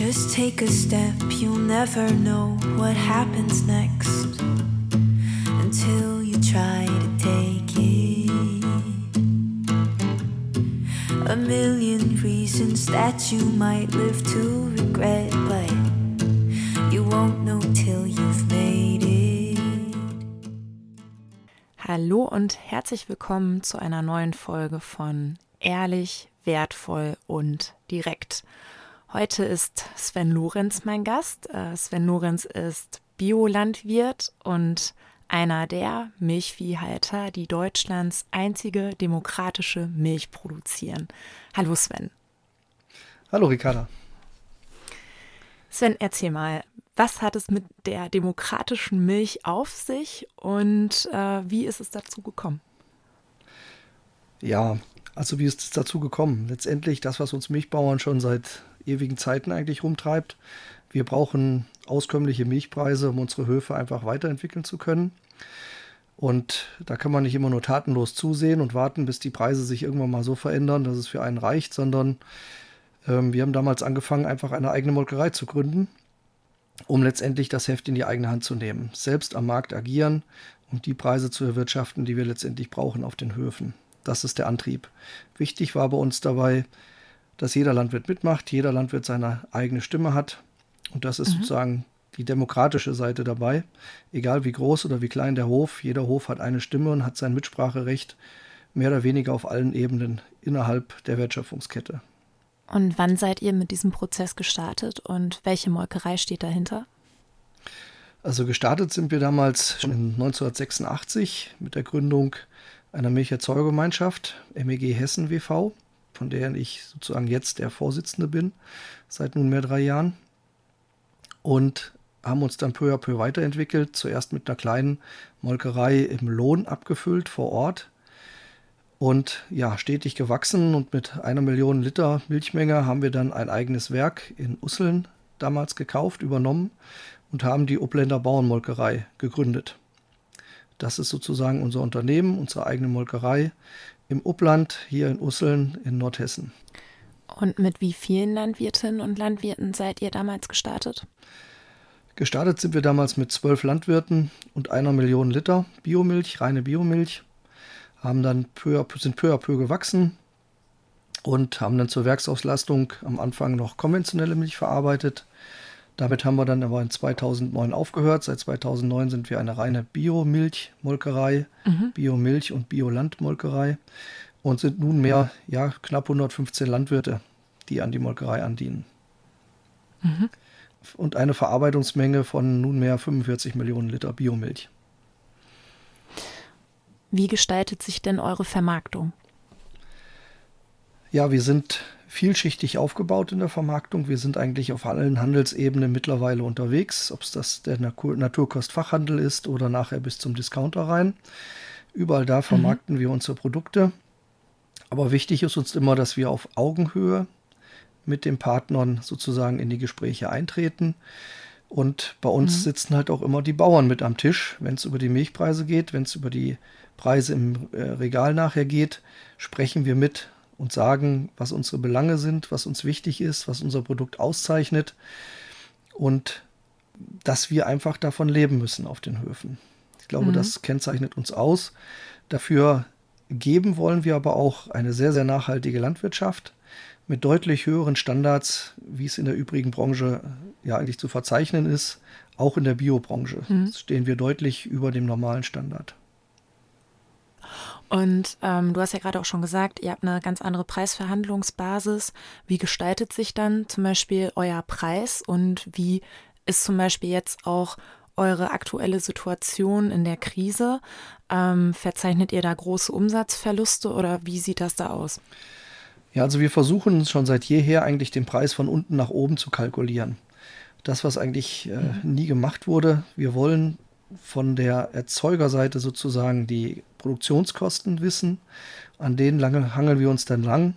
Just take a step, you'll never know what happens next until you try to take it. A million reasons that you might live to regret, but you won't know till you've made it. Hallo und herzlich willkommen zu einer neuen Folge von Ehrlich, wertvoll und direkt. Heute ist Sven Lorenz mein Gast. Äh, Sven Lorenz ist Biolandwirt und einer der Milchviehhalter, die Deutschlands einzige demokratische Milch produzieren. Hallo Sven. Hallo Ricarda. Sven, erzähl mal, was hat es mit der demokratischen Milch auf sich und äh, wie ist es dazu gekommen? Ja, also wie ist es dazu gekommen? Letztendlich das, was uns Milchbauern schon seit ewigen Zeiten eigentlich rumtreibt. Wir brauchen auskömmliche Milchpreise, um unsere Höfe einfach weiterentwickeln zu können. Und da kann man nicht immer nur tatenlos zusehen und warten, bis die Preise sich irgendwann mal so verändern, dass es für einen reicht, sondern ähm, wir haben damals angefangen, einfach eine eigene Molkerei zu gründen, um letztendlich das Heft in die eigene Hand zu nehmen, selbst am Markt agieren und die Preise zu erwirtschaften, die wir letztendlich brauchen auf den Höfen. Das ist der Antrieb. Wichtig war bei uns dabei, dass jeder Landwirt mitmacht, jeder Landwirt seine eigene Stimme hat. Und das ist mhm. sozusagen die demokratische Seite dabei. Egal wie groß oder wie klein der Hof, jeder Hof hat eine Stimme und hat sein Mitspracherecht mehr oder weniger auf allen Ebenen innerhalb der Wertschöpfungskette. Und wann seid ihr mit diesem Prozess gestartet und welche Molkerei steht dahinter? Also gestartet sind wir damals schon 1986 mit der Gründung einer Milcherzeugergemeinschaft, MEG Hessen WV von der ich sozusagen jetzt der Vorsitzende bin, seit nunmehr drei Jahren. Und haben uns dann peu à peu weiterentwickelt. Zuerst mit einer kleinen Molkerei im Lohn abgefüllt vor Ort. Und ja, stetig gewachsen und mit einer Million Liter Milchmenge haben wir dann ein eigenes Werk in Usseln damals gekauft, übernommen und haben die Upländer Bauernmolkerei gegründet. Das ist sozusagen unser Unternehmen, unsere eigene Molkerei, im Upland hier in Usseln in Nordhessen. Und mit wie vielen Landwirtinnen und Landwirten seid ihr damals gestartet? Gestartet sind wir damals mit zwölf Landwirten und einer Million Liter Biomilch, reine Biomilch. Haben dann peu, sind peu à peu gewachsen und haben dann zur Werksauslastung am Anfang noch konventionelle Milch verarbeitet. Damit haben wir dann aber in 2009 aufgehört. Seit 2009 sind wir eine reine Biomilchmolkerei, mhm. Biomilch- und Biolandmolkerei und sind nunmehr ja, knapp 115 Landwirte, die an die Molkerei andienen. Mhm. Und eine Verarbeitungsmenge von nunmehr 45 Millionen Liter Biomilch. Wie gestaltet sich denn eure Vermarktung? Ja, wir sind vielschichtig aufgebaut in der Vermarktung. Wir sind eigentlich auf allen Handelsebenen mittlerweile unterwegs, ob es das der Naturkostfachhandel ist oder nachher bis zum Discounter rein. Überall da vermarkten mhm. wir unsere Produkte. Aber wichtig ist uns immer, dass wir auf Augenhöhe mit den Partnern sozusagen in die Gespräche eintreten. Und bei uns mhm. sitzen halt auch immer die Bauern mit am Tisch, wenn es über die Milchpreise geht, wenn es über die Preise im äh, Regal nachher geht, sprechen wir mit und sagen, was unsere Belange sind, was uns wichtig ist, was unser Produkt auszeichnet und dass wir einfach davon leben müssen auf den Höfen. Ich glaube, mhm. das kennzeichnet uns aus. Dafür geben wollen wir aber auch eine sehr, sehr nachhaltige Landwirtschaft mit deutlich höheren Standards, wie es in der übrigen Branche ja eigentlich zu verzeichnen ist. Auch in der Biobranche mhm. stehen wir deutlich über dem normalen Standard. Und ähm, du hast ja gerade auch schon gesagt, ihr habt eine ganz andere Preisverhandlungsbasis. Wie gestaltet sich dann zum Beispiel euer Preis und wie ist zum Beispiel jetzt auch eure aktuelle Situation in der Krise? Ähm, verzeichnet ihr da große Umsatzverluste oder wie sieht das da aus? Ja, also wir versuchen schon seit jeher eigentlich den Preis von unten nach oben zu kalkulieren. Das, was eigentlich äh, mhm. nie gemacht wurde. Wir wollen von der Erzeugerseite sozusagen die Produktionskosten wissen. An denen lange hangeln wir uns dann lang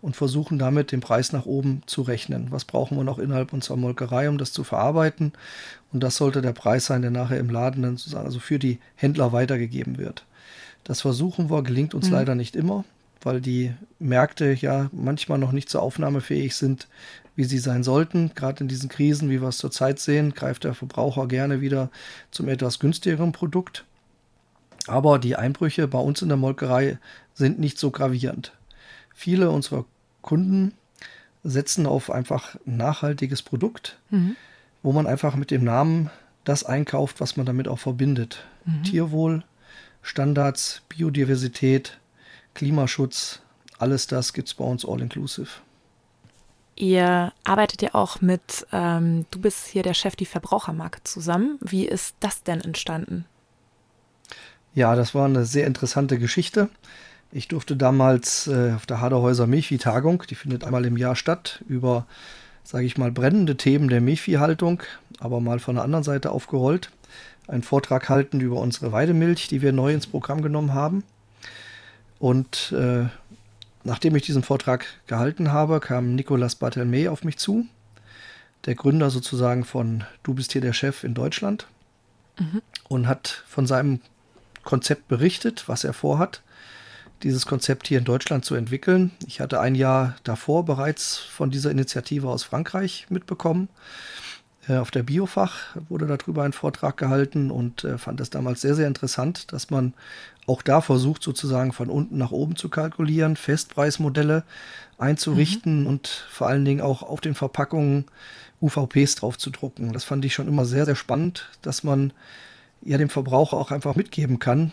und versuchen damit den Preis nach oben zu rechnen. Was brauchen wir noch innerhalb unserer Molkerei, um das zu verarbeiten? Und das sollte der Preis sein, der nachher im Laden dann sozusagen also für die Händler weitergegeben wird. Das versuchen wir, gelingt uns mhm. leider nicht immer, weil die Märkte ja manchmal noch nicht so aufnahmefähig sind, wie sie sein sollten. Gerade in diesen Krisen, wie wir es zurzeit sehen, greift der Verbraucher gerne wieder zum etwas günstigeren Produkt. Aber die Einbrüche bei uns in der Molkerei sind nicht so gravierend. Viele unserer Kunden setzen auf einfach ein nachhaltiges Produkt, mhm. wo man einfach mit dem Namen das einkauft, was man damit auch verbindet. Mhm. Tierwohl, Standards, Biodiversität, Klimaschutz, alles das gibt es bei uns all inclusive. Ihr arbeitet ja auch mit, ähm, du bist hier der Chef die Verbrauchermarke zusammen. Wie ist das denn entstanden? Ja, das war eine sehr interessante Geschichte. Ich durfte damals äh, auf der Haderhäuser Milchviehtagung, die findet einmal im Jahr statt, über, sage ich mal, brennende Themen der Milchviehhaltung, aber mal von der anderen Seite aufgerollt, einen Vortrag halten über unsere Weidemilch, die wir neu ins Programm genommen haben. Und äh, nachdem ich diesen Vortrag gehalten habe, kam Nicolas Bartelme auf mich zu, der Gründer sozusagen von Du bist hier der Chef in Deutschland, mhm. und hat von seinem Konzept berichtet, was er vorhat, dieses Konzept hier in Deutschland zu entwickeln. Ich hatte ein Jahr davor bereits von dieser Initiative aus Frankreich mitbekommen. Äh, auf der Biofach wurde darüber ein Vortrag gehalten und äh, fand es damals sehr, sehr interessant, dass man auch da versucht, sozusagen von unten nach oben zu kalkulieren, Festpreismodelle einzurichten mhm. und vor allen Dingen auch auf den Verpackungen UVPs drauf zu drucken. Das fand ich schon immer sehr, sehr spannend, dass man ja dem Verbraucher auch einfach mitgeben kann,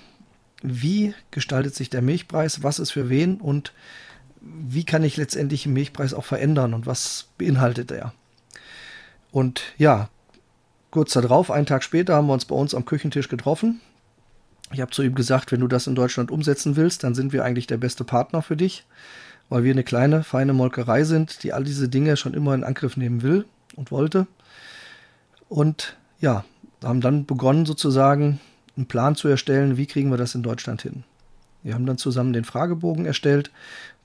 wie gestaltet sich der Milchpreis, was ist für wen und wie kann ich letztendlich den Milchpreis auch verändern und was beinhaltet er. Und ja, kurz darauf, einen Tag später, haben wir uns bei uns am Küchentisch getroffen. Ich habe zu ihm gesagt, wenn du das in Deutschland umsetzen willst, dann sind wir eigentlich der beste Partner für dich, weil wir eine kleine, feine Molkerei sind, die all diese Dinge schon immer in Angriff nehmen will und wollte. Und ja, haben dann begonnen sozusagen einen Plan zu erstellen, wie kriegen wir das in Deutschland hin. Wir haben dann zusammen den Fragebogen erstellt,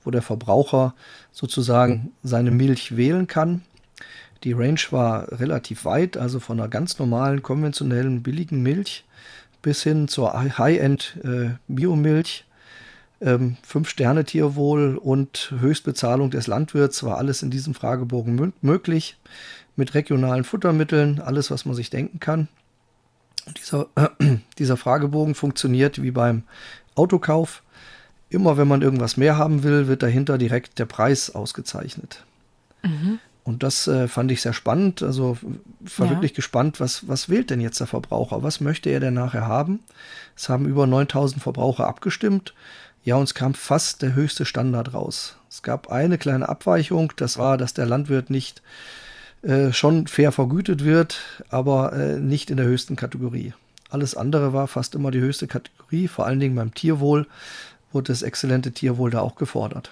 wo der Verbraucher sozusagen seine Milch wählen kann. Die Range war relativ weit, also von einer ganz normalen, konventionellen, billigen Milch bis hin zur High-End äh, Biomilch. Ähm, fünf Sterne Tierwohl und Höchstbezahlung des Landwirts war alles in diesem Fragebogen möglich. Mit regionalen Futtermitteln, alles, was man sich denken kann. Dieser, äh, dieser Fragebogen funktioniert wie beim Autokauf. Immer wenn man irgendwas mehr haben will, wird dahinter direkt der Preis ausgezeichnet. Mhm. Und das äh, fand ich sehr spannend. Also war ja. wirklich gespannt, was, was wählt denn jetzt der Verbraucher? Was möchte er denn nachher haben? Es haben über 9000 Verbraucher abgestimmt. Ja, uns kam fast der höchste Standard raus. Es gab eine kleine Abweichung. Das war, dass der Landwirt nicht äh, schon fair vergütet wird, aber äh, nicht in der höchsten Kategorie. Alles andere war fast immer die höchste Kategorie, vor allen Dingen beim Tierwohl wurde das exzellente Tierwohl da auch gefordert.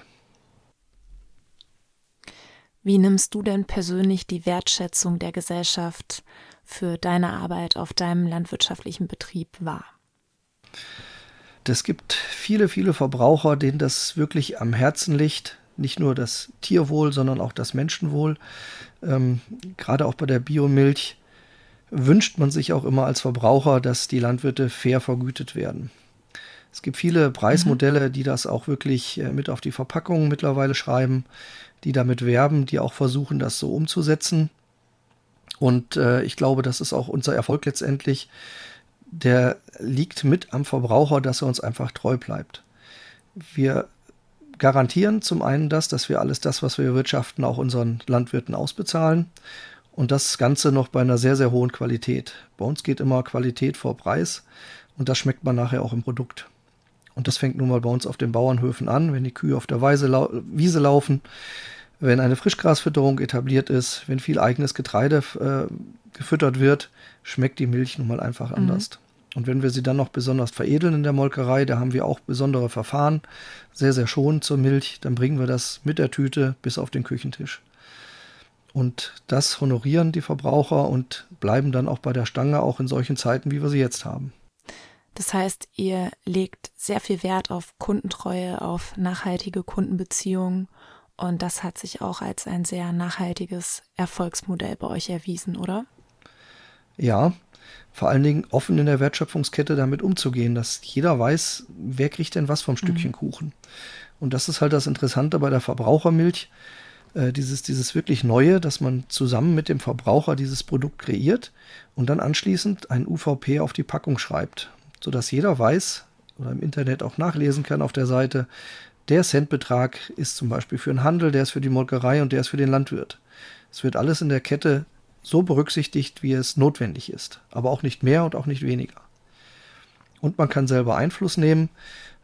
Wie nimmst du denn persönlich die Wertschätzung der Gesellschaft für deine Arbeit auf deinem landwirtschaftlichen Betrieb wahr? Es gibt viele, viele Verbraucher, denen das wirklich am Herzen liegt, nicht nur das Tierwohl, sondern auch das Menschenwohl. Ähm, Gerade auch bei der Biomilch wünscht man sich auch immer als Verbraucher, dass die Landwirte fair vergütet werden. Es gibt viele Preismodelle, die das auch wirklich äh, mit auf die Verpackungen mittlerweile schreiben, die damit werben, die auch versuchen, das so umzusetzen. Und äh, ich glaube, das ist auch unser Erfolg letztendlich. Der liegt mit am Verbraucher, dass er uns einfach treu bleibt. Wir garantieren zum einen das, dass wir alles das, was wir wirtschaften, auch unseren Landwirten ausbezahlen. Und das Ganze noch bei einer sehr, sehr hohen Qualität. Bei uns geht immer Qualität vor Preis und das schmeckt man nachher auch im Produkt. Und das fängt nun mal bei uns auf den Bauernhöfen an, wenn die Kühe auf der lau Wiese laufen, wenn eine Frischgrasfütterung etabliert ist, wenn viel eigenes Getreide äh, gefüttert wird, schmeckt die Milch nun mal einfach mhm. anders. Und wenn wir sie dann noch besonders veredeln in der Molkerei, da haben wir auch besondere Verfahren, sehr, sehr schonend zur Milch, dann bringen wir das mit der Tüte bis auf den Küchentisch. Und das honorieren die Verbraucher und bleiben dann auch bei der Stange, auch in solchen Zeiten, wie wir sie jetzt haben. Das heißt, ihr legt sehr viel Wert auf Kundentreue, auf nachhaltige Kundenbeziehungen und das hat sich auch als ein sehr nachhaltiges Erfolgsmodell bei euch erwiesen, oder? Ja, vor allen Dingen offen in der Wertschöpfungskette damit umzugehen, dass jeder weiß, wer kriegt denn was vom Stückchen mhm. Kuchen. Und das ist halt das Interessante bei der Verbrauchermilch. äh, dieses, dieses wirklich Neue, dass man zusammen mit dem Verbraucher dieses Produkt kreiert und dann anschließend ein UVP auf die Packung schreibt, sodass jeder weiß oder im Internet auch nachlesen kann auf der Seite, der Centbetrag ist zum Beispiel für den Handel, der ist für die Molkerei und der ist für den Landwirt. Es wird alles in der Kette so berücksichtigt, wie es notwendig ist, aber auch nicht mehr und auch nicht weniger. Und man kann selber Einfluss nehmen.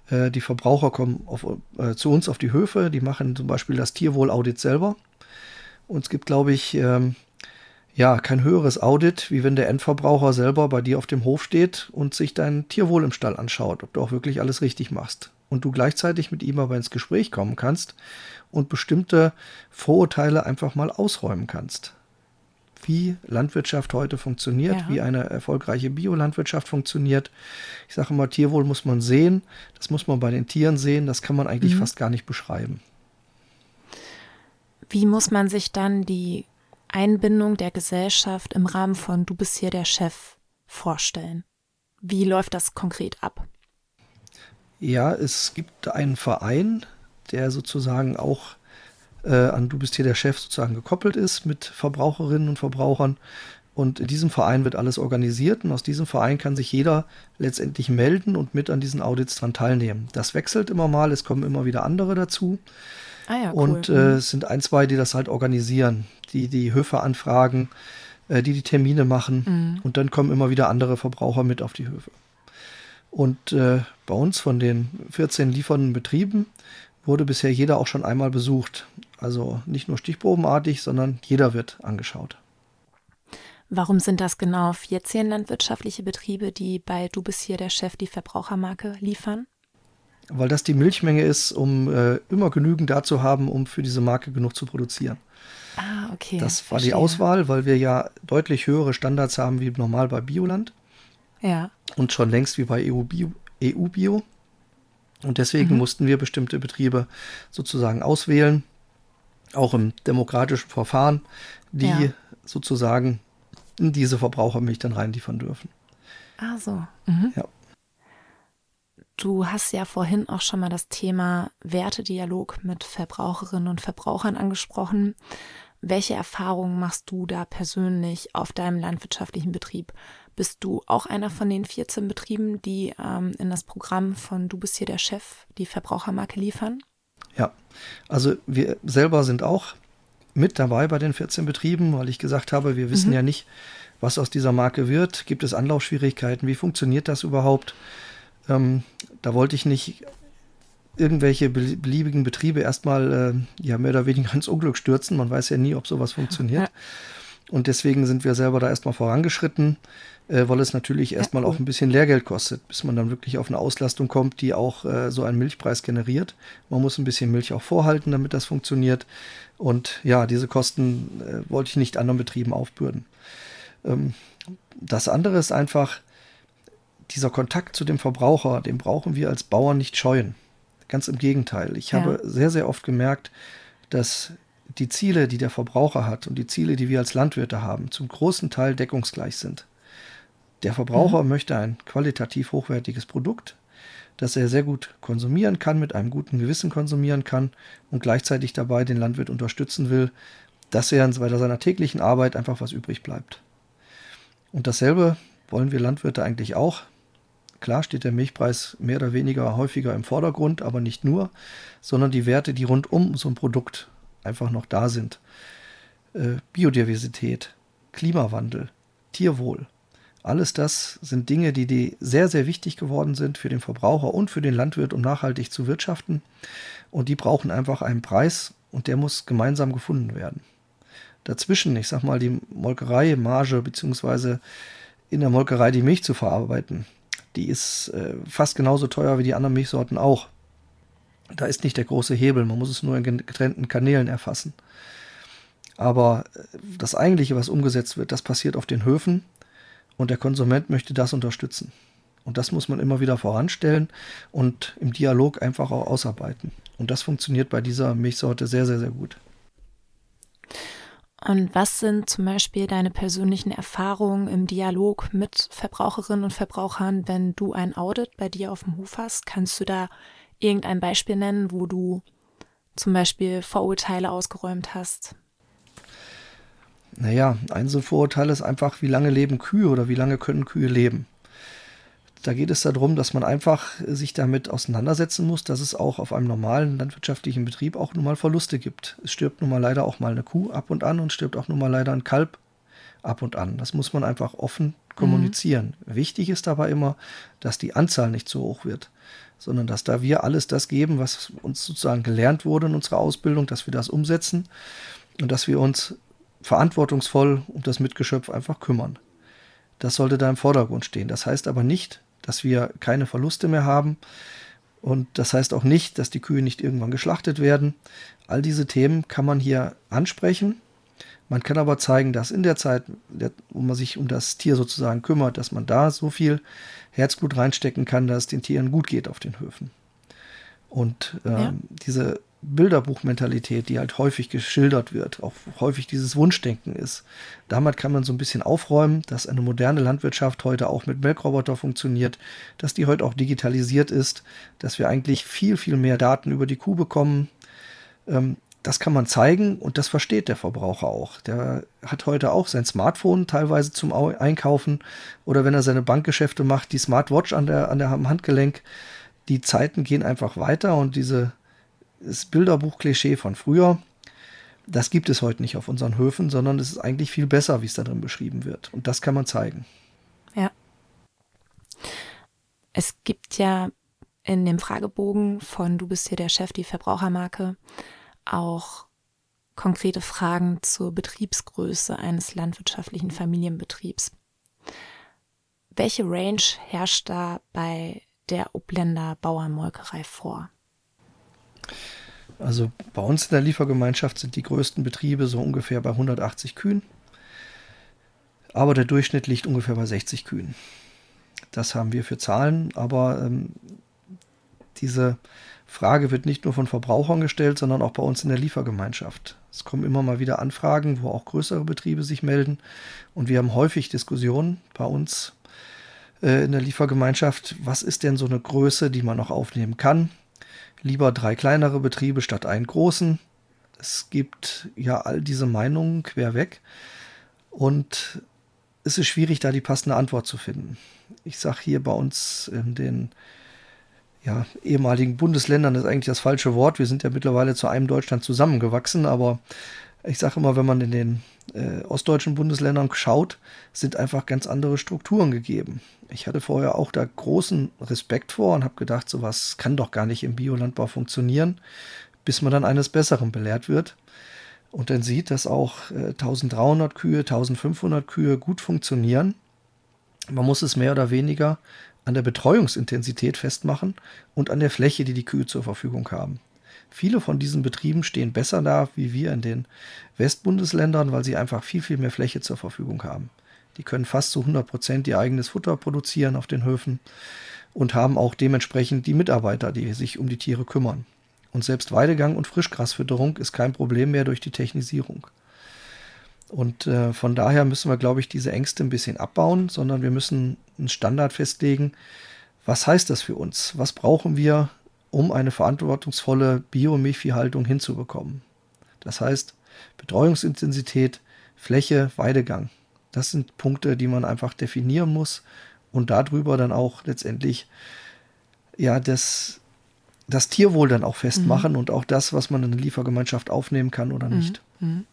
Äh, die Verbraucher kommen auf, äh, zu uns auf die Höfe, die machen zum Beispiel das Tierwohlaudit selber. Und es gibt, glaube ich, ähm, ja, kein höheres Audit, wie wenn der Endverbraucher selber bei dir auf dem Hof steht und sich dein Tierwohl im Stall anschaut, ob du auch wirklich alles richtig machst. Und du gleichzeitig mit ihm aber ins Gespräch kommen kannst und bestimmte Vorurteile einfach mal ausräumen kannst wie Landwirtschaft heute funktioniert, ja. wie eine erfolgreiche Biolandwirtschaft funktioniert. Ich sage immer, Tierwohl muss man sehen, das muss man bei den Tieren sehen, das kann man eigentlich mhm. fast gar nicht beschreiben. Wie muss man sich dann die Einbindung der Gesellschaft im Rahmen von Du bist hier der Chef vorstellen? Wie läuft das konkret ab? Ja, es gibt einen Verein, der sozusagen auch äh, an Du bist hier der Chef sozusagen gekoppelt ist mit Verbraucherinnen und Verbrauchern. Und in diesem Verein wird alles organisiert und aus diesem Verein kann sich jeder letztendlich melden und mit an diesen Audits dran teilnehmen. Das wechselt immer mal, es kommen immer wieder andere dazu. Ah ja, cool. Und äh, mhm. es sind ein, zwei, die das halt organisieren, die die Höfe anfragen, äh, die die Termine machen mhm. und dann kommen immer wieder andere Verbraucher mit auf die Höfe. Und äh, bei uns von den 14 liefernden Betrieben wurde bisher jeder auch schon einmal besucht. Also nicht nur stichprobenartig, sondern jeder wird angeschaut. Warum sind das genau 14 landwirtschaftliche Betriebe, die bei Du bist hier der Chef die Verbrauchermarke liefern? Weil das die Milchmenge ist, um äh, immer genügend da zu haben, um für diese Marke genug zu produzieren. Ah, okay. Das war verstehe. die Auswahl, weil wir ja deutlich höhere Standards haben wie normal bei Bioland. Ja. Und schon längst wie bei EU-Bio. EU -Bio. Und deswegen mhm. mussten wir bestimmte Betriebe sozusagen auswählen, auch im demokratischen Verfahren, die ja. sozusagen in diese Verbrauchermilch dann reinliefern dürfen. Ah so. Mhm. Ja. Du hast ja vorhin auch schon mal das Thema Wertedialog mit Verbraucherinnen und Verbrauchern angesprochen. Welche Erfahrungen machst du da persönlich auf deinem landwirtschaftlichen Betrieb? Bist du auch einer von den 14 Betrieben, die ähm, in das Programm von Du bist hier der Chef die Verbrauchermarke liefern? Ja, also wir selber sind auch mit dabei bei den 14 Betrieben, weil ich gesagt habe, wir wissen mhm. ja nicht, was aus dieser Marke wird. Gibt es Anlaufschwierigkeiten? Wie funktioniert das überhaupt? Ähm, da wollte ich nicht irgendwelche beliebigen Betriebe erstmal äh, ja mehr oder weniger ins Unglück stürzen. Man weiß ja nie, ob sowas funktioniert. Ja. Und deswegen sind wir selber da erstmal vorangeschritten, äh, weil es natürlich erstmal auch ein bisschen Lehrgeld kostet, bis man dann wirklich auf eine Auslastung kommt, die auch äh, so einen Milchpreis generiert. Man muss ein bisschen Milch auch vorhalten, damit das funktioniert. Und ja, diese Kosten äh, wollte ich nicht anderen Betrieben aufbürden. Ähm, das andere ist einfach, dieser Kontakt zu dem Verbraucher, den brauchen wir als Bauern nicht scheuen. Ganz im Gegenteil. Ich ja. habe sehr, sehr oft gemerkt, dass die Ziele, die der Verbraucher hat und die Ziele, die wir als Landwirte haben, zum großen Teil deckungsgleich sind. Der Verbraucher mhm. möchte ein qualitativ hochwertiges Produkt, das er sehr gut konsumieren kann, mit einem guten Gewissen konsumieren kann und gleichzeitig dabei den Landwirt unterstützen will, dass er bei seiner täglichen Arbeit einfach was übrig bleibt. Und dasselbe wollen wir Landwirte eigentlich auch. Klar steht der Milchpreis mehr oder weniger häufiger im Vordergrund, aber nicht nur, sondern die Werte, die rund um so ein Produkt einfach noch da sind. Äh, Biodiversität, Klimawandel, Tierwohl. Alles das sind Dinge, die, die sehr, sehr wichtig geworden sind für den Verbraucher und für den Landwirt, um nachhaltig zu wirtschaften. Und die brauchen einfach einen Preis und der muss gemeinsam gefunden werden. Dazwischen, ich sag mal, die Molkerei, Marge, beziehungsweise in der Molkerei die Milch zu verarbeiten, die ist äh, fast genauso teuer wie die anderen Milchsorten auch. Da ist nicht der große Hebel, man muss es nur in getrennten Kanälen erfassen. Aber äh, das eigentliche, was umgesetzt wird, das passiert auf den Höfen und der Konsument möchte das unterstützen. Und das muss man immer wieder voranstellen und im Dialog einfach auch ausarbeiten. Und das funktioniert bei dieser Milchsorte sehr, sehr, sehr gut. Und was sind zum Beispiel deine persönlichen Erfahrungen im Dialog mit Verbraucherinnen und Verbrauchern, wenn du ein Audit bei dir auf dem Hof hast? Kannst du da irgendein Beispiel nennen, wo du zum Beispiel Vorurteile ausgeräumt hast? Naja, ein so Vorurteil ist einfach, wie lange leben Kühe oder wie lange können Kühe leben. Da geht es darum, dass man einfach sich damit auseinandersetzen muss, dass es auch auf einem normalen landwirtschaftlichen Betrieb auch nun mal Verluste gibt. Es stirbt nun mal leider auch mal eine Kuh ab und an und stirbt auch nun mal leider ein Kalb ab und an. Das muss man einfach offen kommunizieren. Mhm. Wichtig ist dabei immer, dass die Anzahl nicht zu hoch wird, sondern dass da wir alles das geben, was uns sozusagen gelernt wurde in unserer Ausbildung, dass wir das umsetzen und dass wir uns verantwortungsvoll um das Mitgeschöpf einfach kümmern. Das sollte da im Vordergrund stehen. Das heißt aber nicht, dass wir keine Verluste mehr haben. Und das heißt auch nicht, dass die Kühe nicht irgendwann geschlachtet werden. All diese Themen kann man hier ansprechen. Man kann aber zeigen, dass in der Zeit, wo man sich um das Tier sozusagen kümmert, dass man da so viel Herzblut reinstecken kann, dass es den Tieren gut geht auf den Höfen. Und ähm, ja. diese Bilderbuchmentalität, die halt häufig geschildert wird, auch häufig dieses Wunschdenken ist. Damit kann man so ein bisschen aufräumen, dass eine moderne Landwirtschaft heute auch mit Melkroboter funktioniert, dass die heute auch digitalisiert ist, dass wir eigentlich viel, viel mehr Daten über die Kuh bekommen. Ähm, das kann man zeigen und das versteht der Verbraucher auch. Der hat heute auch sein Smartphone teilweise zum Einkaufen oder wenn er seine Bankgeschäfte macht, die Smartwatch an der, an der Handgelenk. Die Zeiten gehen einfach weiter und diese das Bilderbuch-Klischee von früher, das gibt es heute nicht auf unseren Höfen, sondern es ist eigentlich viel besser, wie es da drin beschrieben wird. Und das kann man zeigen. Ja. Es gibt ja in dem Fragebogen von Du bist hier der Chef, die Verbrauchermarke, auch konkrete Fragen zur Betriebsgröße eines landwirtschaftlichen Familienbetriebs. Welche Range herrscht da bei der Obländer Bauernmolkerei vor? Also bei uns in der Liefergemeinschaft sind die größten Betriebe so ungefähr bei 180 Kühen. Aber der Durchschnitt liegt ungefähr bei 60 Kühen. Das haben wir für Zahlen, aber ähm, diese Frage wird nicht nur von Verbrauchern gestellt, sondern auch bei uns in der Liefergemeinschaft. Es kommen immer mal wieder Anfragen, wo auch größere Betriebe sich melden. Und wir haben häufig Diskussionen bei uns äh, in der Liefergemeinschaft. Was ist denn so eine Größe, die man noch aufnehmen kann? Lieber drei kleinere Betriebe statt einen großen. Es gibt ja all diese Meinungen querweg und es ist schwierig, da die passende Antwort zu finden. Ich sage hier bei uns in den ja, ehemaligen Bundesländern ist eigentlich das falsche Wort. Wir sind ja mittlerweile zu einem Deutschland zusammengewachsen, aber ich sage immer, wenn man in den äh, ostdeutschen Bundesländern schaut, sind einfach ganz andere Strukturen gegeben. Ich hatte vorher auch da großen Respekt vor und habe gedacht, sowas kann doch gar nicht im Biolandbau funktionieren, bis man dann eines Besseren belehrt wird und dann sieht, dass auch äh, 1300 Kühe, 1500 Kühe gut funktionieren. Man muss es mehr oder weniger an der Betreuungsintensität festmachen und an der Fläche, die die Kühe zur Verfügung haben. Viele von diesen Betrieben stehen besser da wie wir in den Westbundesländern, weil sie einfach viel, viel mehr Fläche zur Verfügung haben. Die können fast zu 100 Prozent ihr eigenes Futter produzieren auf den Höfen und haben auch dementsprechend die Mitarbeiter, die sich um die Tiere kümmern. Und selbst Weidegang und Frischgrasfütterung ist kein Problem mehr durch die Technisierung. Und äh, von daher müssen wir, glaube ich, diese Ängste ein bisschen abbauen, sondern wir müssen einen Standard festlegen. Was heißt das für uns? Was brauchen wir, um eine verantwortungsvolle Biomilchviehhaltung hinzubekommen. Das heißt, Betreuungsintensität, Fläche, Weidegang. Das sind Punkte, die man einfach definieren muss und darüber dann auch letztendlich ja das, das Tierwohl dann auch festmachen mhm. und auch das, was man in der Liefergemeinschaft aufnehmen kann oder mhm. nicht. Mhm.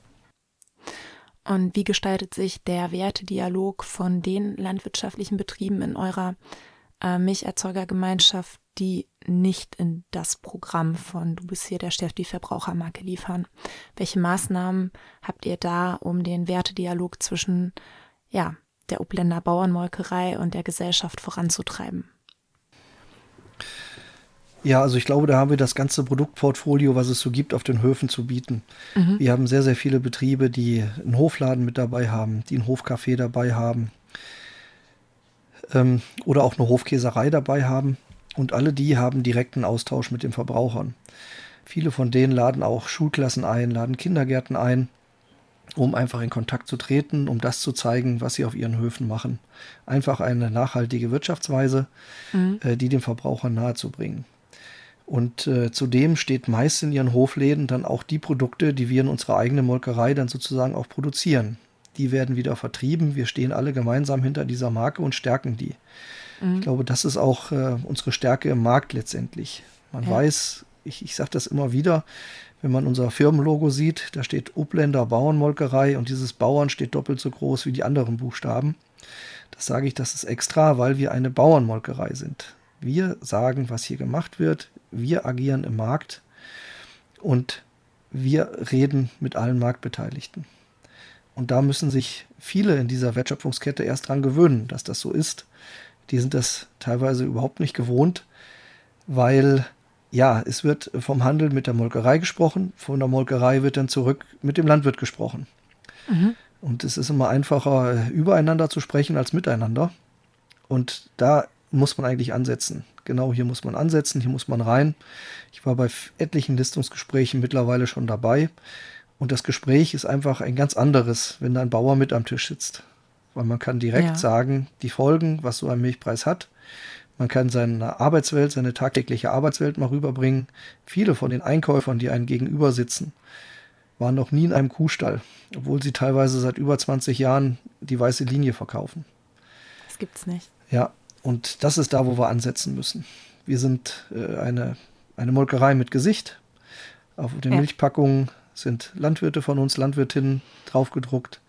Und wie gestaltet sich der Wertedialog von den landwirtschaftlichen Betrieben in eurer äh, Milcherzeugergemeinschaft, die nicht in das Programm von Du bist hier der Chef, die Verbrauchermarke liefern. Welche Maßnahmen habt ihr da, um den Wertedialog zwischen ja, der Obländer Bauernmolkerei und der Gesellschaft voranzutreiben? Ja, also ich glaube, da haben wir das ganze Produktportfolio, was es so gibt, auf den Höfen zu bieten. Mhm. Wir haben sehr, sehr viele Betriebe, die einen Hofladen mit dabei haben, die ein Hofcafé dabei haben, ähm, oder auch eine Hofkäserei dabei haben. Und alle die haben direkten Austausch mit den Verbrauchern. Viele von denen laden auch Schulklassen ein, laden Kindergärten ein, um einfach in Kontakt zu treten, um das zu zeigen, was sie auf ihren Höfen machen. Einfach eine nachhaltige Wirtschaftsweise, mhm. äh, die dem Verbraucher nahezubringen. Und äh, zudem steht meist in ihren Hofläden dann auch die Produkte, die wir in unserer eigenen Molkerei dann sozusagen auch produzieren. Die werden wieder vertrieben. Wir stehen alle gemeinsam hinter dieser Marke und stärken die. Mhm. Ich glaube, das ist auch äh, unsere Stärke im Markt letztendlich. Man ja. weiß, ich, ich sage das immer wieder, wenn man unser Firmenlogo sieht, da steht Upländer Bauernmolkerei und dieses Bauern steht doppelt so groß wie die anderen Buchstaben. Das sage ich, das ist extra, weil wir eine Bauernmolkerei sind. Wir sagen, was hier gemacht wird wir agieren im Markt und wir reden mit allen Marktbeteiligten. Und da müssen sich viele in dieser Wertschöpfungskette erst dran gewöhnen, dass das so ist. Die sind das teilweise überhaupt nicht gewohnt, weil ja, es wird vom Handel mit der Molkerei gesprochen, von der Molkerei wird dann zurück mit dem Landwirt gesprochen. Mhm. Und es ist immer einfacher, übereinander zu sprechen als miteinander. Und da muss man eigentlich ansetzen genau hier muss man ansetzen, hier muss man rein. Ich war bei etlichen Listungsgesprächen mittlerweile schon dabei. Und das Gespräch ist einfach ein ganz anderes, wenn da ein Bauer mit am Tisch sitzt. Weil man kann direkt ja. sagen, die Folgen, was so ein Milchpreis hat. Man kann seine Arbeitswelt, seine tagtägliche Arbeitswelt mal rüberbringen. Viele von den Einkäufern, die einen gegenüber sitzen, waren noch nie in einem Kuhstall, obwohl sie teilweise seit über 20 Jahren die weiße Linie verkaufen. Das gibt's nicht. Ja, und das ist da, wo wir ansetzen müssen. Wir sind äh, eine, eine Molkerei mit Gesicht. Auf den ja. Milchpackungen sind Landwirte von uns, Landwirtinnen draufgedruckt.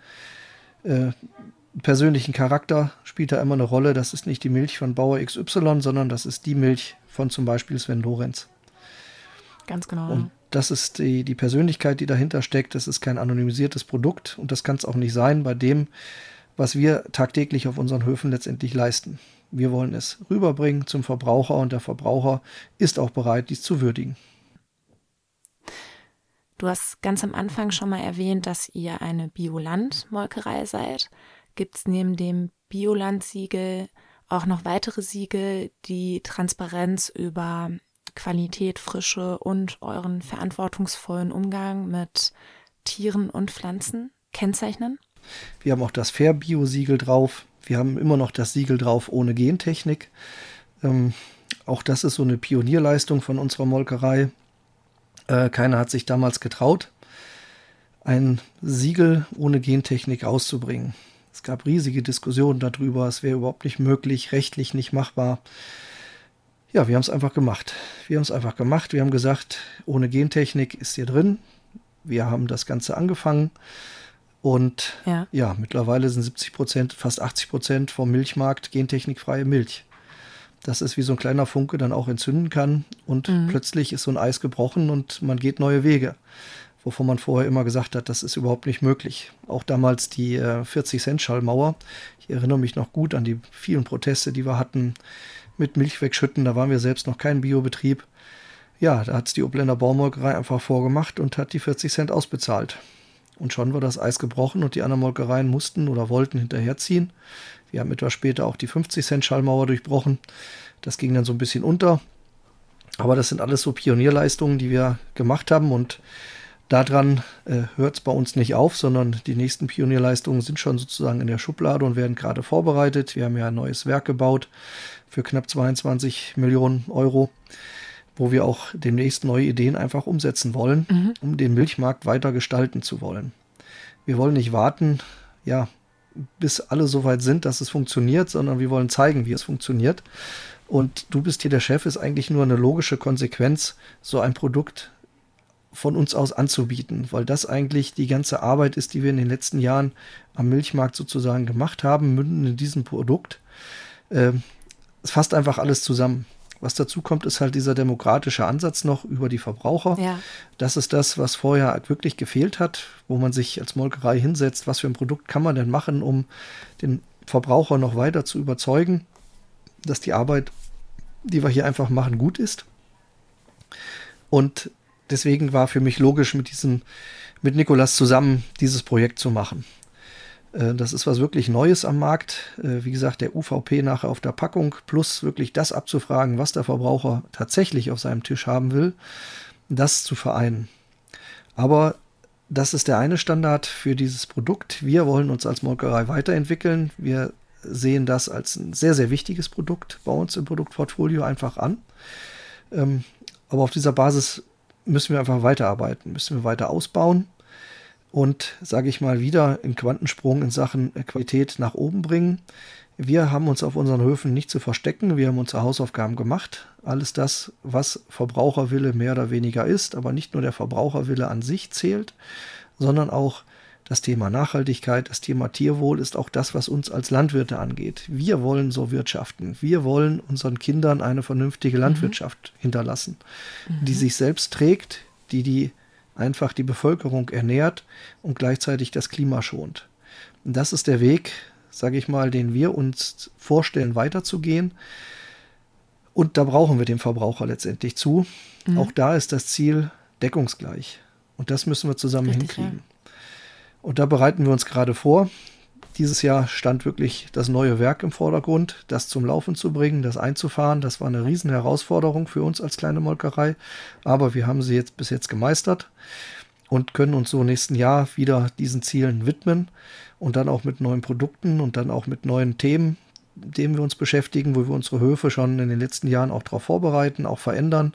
Äh, persönlichen Charakter spielt da immer eine Rolle. Das ist nicht die Milch von Bauer XY, sondern das ist die Milch von zum Beispiel Sven Lorenz. Ganz genau. Und das ist die, die Persönlichkeit, die dahinter steckt. Das ist kein anonymisiertes Produkt und das kann es auch nicht sein bei dem, was wir tagtäglich auf unseren Höfen letztendlich leisten. Wir wollen es rüberbringen zum Verbraucher und der Verbraucher ist auch bereit, dies zu würdigen. Du hast ganz am Anfang schon mal erwähnt, dass ihr eine Bioland-Molkerei seid. Gibt es neben dem Bioland-Siegel auch noch weitere Siegel, die Transparenz über Qualität, Frische und euren verantwortungsvollen Umgang mit Tieren und Pflanzen kennzeichnen? Wir haben auch das Fair Bio-Siegel drauf. Wir haben immer noch das Siegel drauf ohne Gentechnik. Ähm, auch das ist so eine Pionierleistung von unserer Molkerei. Äh, keiner hat sich damals getraut, ein Siegel ohne Gentechnik auszubringen. Es gab riesige Diskussionen darüber, es wäre überhaupt nicht möglich, rechtlich nicht machbar. Ja, wir haben es einfach gemacht. Wir haben es einfach gemacht. Wir haben gesagt, ohne Gentechnik ist hier drin. Wir haben das Ganze angefangen. Und ja, ja mittlerweile sind 70 Prozent, fast 80 Prozent vom Milchmarkt gentechnikfreie Milch. Das ist wie so ein kleiner Funke dann auch entzünden kann und mhm. plötzlich ist so ein Eis gebrochen und man geht neue Wege. Wovon man vorher immer gesagt hat, das ist überhaupt nicht möglich. Auch damals die äh, 40-Cent-Schallmauer. Ich erinnere mich noch gut an die vielen Proteste, die wir hatten mit Milch wegschütten. Da waren wir selbst noch kein Biobetrieb. Ja, da hat es die Obländer Baumolkerei einfach vorgemacht und hat die 40 Cent ausbezahlt. Und schon war das Eis gebrochen und die anderen Molkereien mussten oder wollten hinterherziehen. Wir haben etwas später auch die 50-Cent-Schallmauer durchbrochen. Das ging dann so ein bisschen unter. Aber das sind alles so Pionierleistungen, die wir gemacht haben und daran äh, hört es bei uns nicht auf, sondern die nächsten Pionierleistungen sind schon sozusagen in der Schublade und werden gerade vorbereitet. Wir haben ja ein neues Werk gebaut für knapp 22 Millionen Euro wo wir auch demnächst neue Ideen einfach umsetzen wollen, mhm. um den Milchmarkt weiter gestalten zu wollen. Wir wollen nicht warten, ja, bis alle so weit sind, dass es funktioniert, sondern wir wollen zeigen, wie es funktioniert. Und du bist hier der Chef, ist eigentlich nur eine logische Konsequenz, so ein Produkt von uns aus anzubieten, weil das eigentlich die ganze Arbeit ist, die wir in den letzten Jahren am Milchmarkt sozusagen gemacht haben, münden in diesem Produkt. Äh, es fasst einfach alles zusammen. Was dazu kommt, ist halt dieser demokratische Ansatz noch über die Verbraucher. Ja. Das ist das, was vorher wirklich gefehlt hat, wo man sich als Molkerei hinsetzt, was für ein Produkt kann man denn machen, um den Verbraucher noch weiter zu überzeugen, dass die Arbeit, die wir hier einfach machen, gut ist. Und deswegen war für mich logisch, mit diesem, mit Nikolas zusammen dieses Projekt zu machen. Äh, das ist was wirklich Neues am Markt. Äh, wie gesagt, der UVP nachher auf der Packung plus wirklich das abzufragen, was der Verbraucher tatsächlich auf seinem Tisch haben will, das zu vereinen. Aber das ist der eine Standard für dieses Produkt. Wir wollen uns als Molkerei weiterentwickeln. Wir sehen das als ein sehr, sehr wichtiges Produkt bei uns im Produktportfolio einfach an. Ähm, Aber auf dieser Basis müssen wir einfach weiterarbeiten, müssen wir weiter ausbauen und, sage ich mal, wieder einen Quantensprung in Sachen Qualität nach oben bringen. Wir haben uns auf unseren Höfen nicht zu verstecken. Wir haben unsere Hausaufgaben gemacht. Alles das, was Verbraucherwille mehr oder weniger ist, aber nicht nur der Verbraucherwille an sich zählt, sondern auch das Thema Nachhaltigkeit, das Thema Tierwohl ist auch das, was uns als Landwirte angeht. Wir wollen so wirtschaften. Wir wollen unseren Kindern eine vernünftige mhm. Landwirtschaft mhm. hinterlassen, mhm. die sich selbst trägt, die die einfach die Bevölkerung ernährt und gleichzeitig das Klima schont. Und das ist der Weg, sage ich mal, den wir uns vorstellen, weiterzugehen. Und da brauchen wir den Verbraucher letztendlich zu. Mhm. Auch da ist das Ziel deckungsgleich. Und das müssen wir zusammen Richtig, hinkriegen. Und da bereiten wir uns gerade vor. Dieses Jahr stand wirklich das neue Werk im Vordergrund, das zum Laufen zu bringen, das einzufahren. Das war eine riesen Herausforderung für uns als kleine Molkerei. Aber wir haben sie jetzt bis jetzt gemeistert und können uns so nächsten Jahr wieder diesen Zielen widmen und dann auch mit neuen Produkten und dann auch mit neuen Themen, denen wir uns beschäftigen, wo wir unsere Höfe schon in den letzten Jahren auch darauf vorbereiten, auch verändern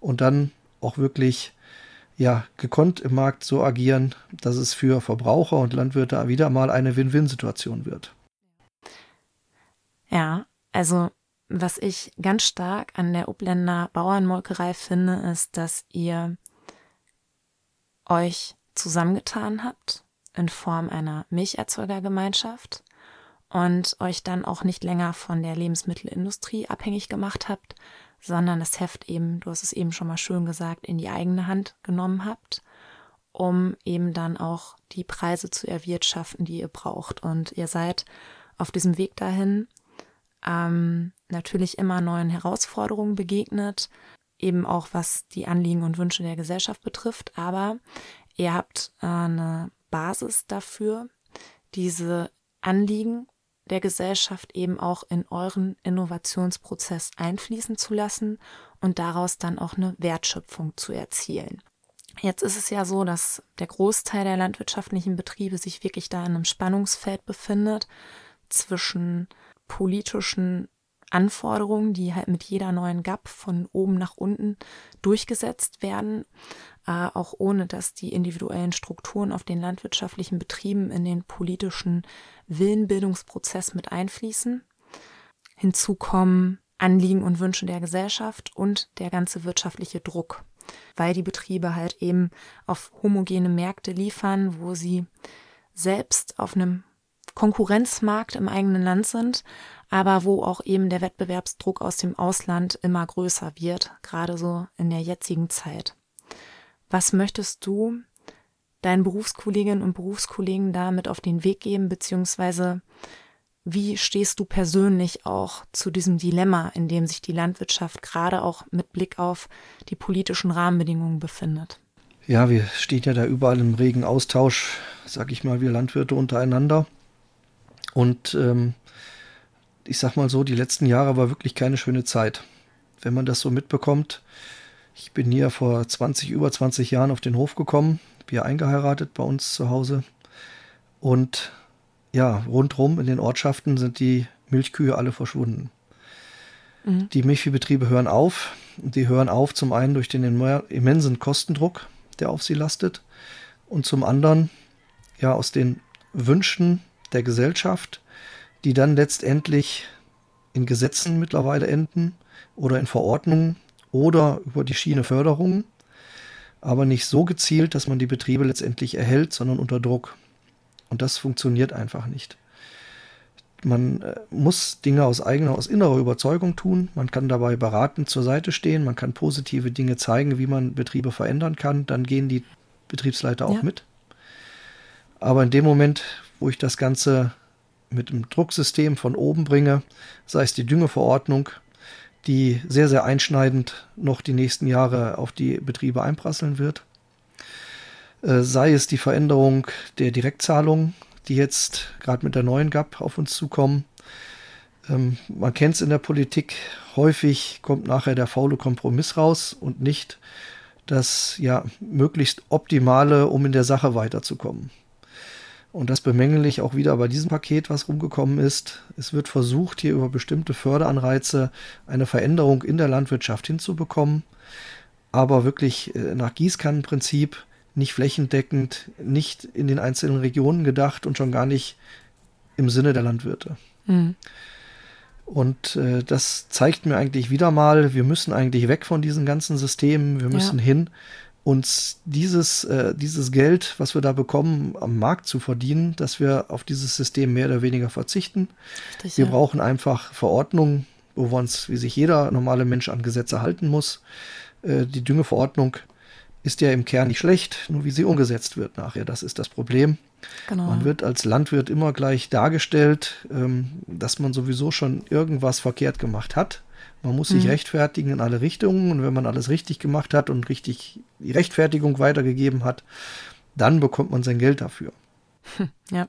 und dann auch wirklich ja, gekonnt im Markt so agieren, dass es für Verbraucher und Landwirte wieder mal eine Win-Win-Situation wird. Ja, also was ich ganz stark an der Obländer Bauernmolkerei finde, ist, dass ihr euch zusammengetan habt in Form einer Milcherzeugergemeinschaft und euch dann auch nicht länger von der Lebensmittelindustrie abhängig gemacht habt, sondern das Heft eben, du hast es eben schon mal schön gesagt, in die eigene Hand genommen habt, um eben dann auch die Preise zu erwirtschaften, die ihr braucht. Und ihr seid auf diesem Weg dahin ähm, natürlich immer neuen Herausforderungen begegnet, eben auch was die Anliegen und Wünsche der Gesellschaft betrifft, aber ihr habt äh, eine Basis dafür, diese Anliegen der Gesellschaft eben auch in euren Innovationsprozess einfließen zu lassen und daraus dann auch eine Wertschöpfung zu erzielen. Jetzt ist es ja so, dass der Großteil der landwirtschaftlichen Betriebe sich wirklich da in einem Spannungsfeld befindet zwischen politischen Anforderungen, die halt mit jeder neuen GAP von oben nach unten durchgesetzt werden, äh, auch ohne dass die individuellen Strukturen auf den landwirtschaftlichen Betrieben in den politischen Willenbildungsprozess mit einfließen. Hinzu kommen Anliegen und Wünsche der Gesellschaft und der ganze wirtschaftliche Druck, weil die Betriebe halt eben auf homogene Märkte liefern, wo sie selbst auf einem Konkurrenzmarkt im eigenen Land sind, aber wo auch eben der Wettbewerbsdruck aus dem Ausland immer größer wird, gerade so in der jetzigen Zeit. Was möchtest du deinen Berufskolleginnen und Berufskollegen da mit auf den Weg geben, beziehungsweise wie stehst du persönlich auch zu diesem Dilemma, in dem sich die Landwirtschaft gerade auch mit Blick auf die politischen Rahmenbedingungen befindet? Ja, wir stehen ja da überall im regen Austausch, sag ich mal, wir Landwirte untereinander. Und ähm, ich sag mal so, die letzten Jahre war wirklich keine schöne Zeit. Wenn man das so mitbekommt, ich bin hier vor 20, über 20 Jahren auf den Hof gekommen, wir eingeheiratet bei uns zu Hause. Und ja, rundrum in den Ortschaften sind die Milchkühe alle verschwunden. Mhm. Die Milchviehbetriebe hören auf. Die hören auf zum einen durch den immensen Kostendruck, der auf sie lastet, und zum anderen ja aus den Wünschen der Gesellschaft, die dann letztendlich in Gesetzen mittlerweile enden oder in Verordnungen oder über die Schiene Förderung, aber nicht so gezielt, dass man die Betriebe letztendlich erhält, sondern unter Druck. Und das funktioniert einfach nicht. Man äh, muss Dinge aus eigener, aus innerer Überzeugung tun. Man kann dabei beratend zur Seite stehen. Man kann positive Dinge zeigen, wie man Betriebe verändern kann. Dann gehen die Betriebsleiter auch ja. mit. Aber in dem Moment, wo ich das Ganze mit dem Drucksystem von oben bringe, sei es die Düngeverordnung, die sehr, sehr einschneidend noch die nächsten Jahre auf die Betriebe einprasseln wird. Äh, sei es die Veränderung der Direktzahlungen, die jetzt gerade mit der neuen GAP auf uns zukommen. Ähm, man kennt es in der Politik, häufig kommt nachher der faule Kompromiss raus und nicht das ja möglichst optimale, um in der Sache weiterzukommen. Und das bemängel ich auch wieder bei diesem Paket, was rumgekommen ist. Es wird versucht, hier über bestimmte Förderanreize eine Veränderung in der Landwirtschaft hinzubekommen. aber wirklich äh, nach Gießkannenprinzip, nicht flächendeckend, nicht in den einzelnen Regionen gedacht und schon gar nicht im Sinne der Landwirte. Mhm. Und äh, das zeigt mir eigentlich wieder mal, wir müssen eigentlich weg von diesen ganzen Systemen, wir müssen ja. hin, uns dieses, äh, dieses Geld, was wir da bekommen, am Markt zu verdienen, dass wir auf dieses System mehr oder weniger verzichten. Richtig, wir ja. brauchen einfach Verordnungen, wo wir uns, wie sich jeder normale Mensch an Gesetze halten muss. Äh, die Düngeverordnung ist ja im Kern nicht schlecht, nur wie sie umgesetzt wird nachher, das ist das Problem. Genau. Man wird als Landwirt immer gleich dargestellt, ähm, dass man sowieso schon irgendwas verkehrt gemacht hat. Man muss sich mhm. rechtfertigen in alle Richtungen und wenn man alles richtig gemacht hat und richtig die Rechtfertigung weitergegeben hat, dann bekommt man sein Geld dafür. Hm, ja.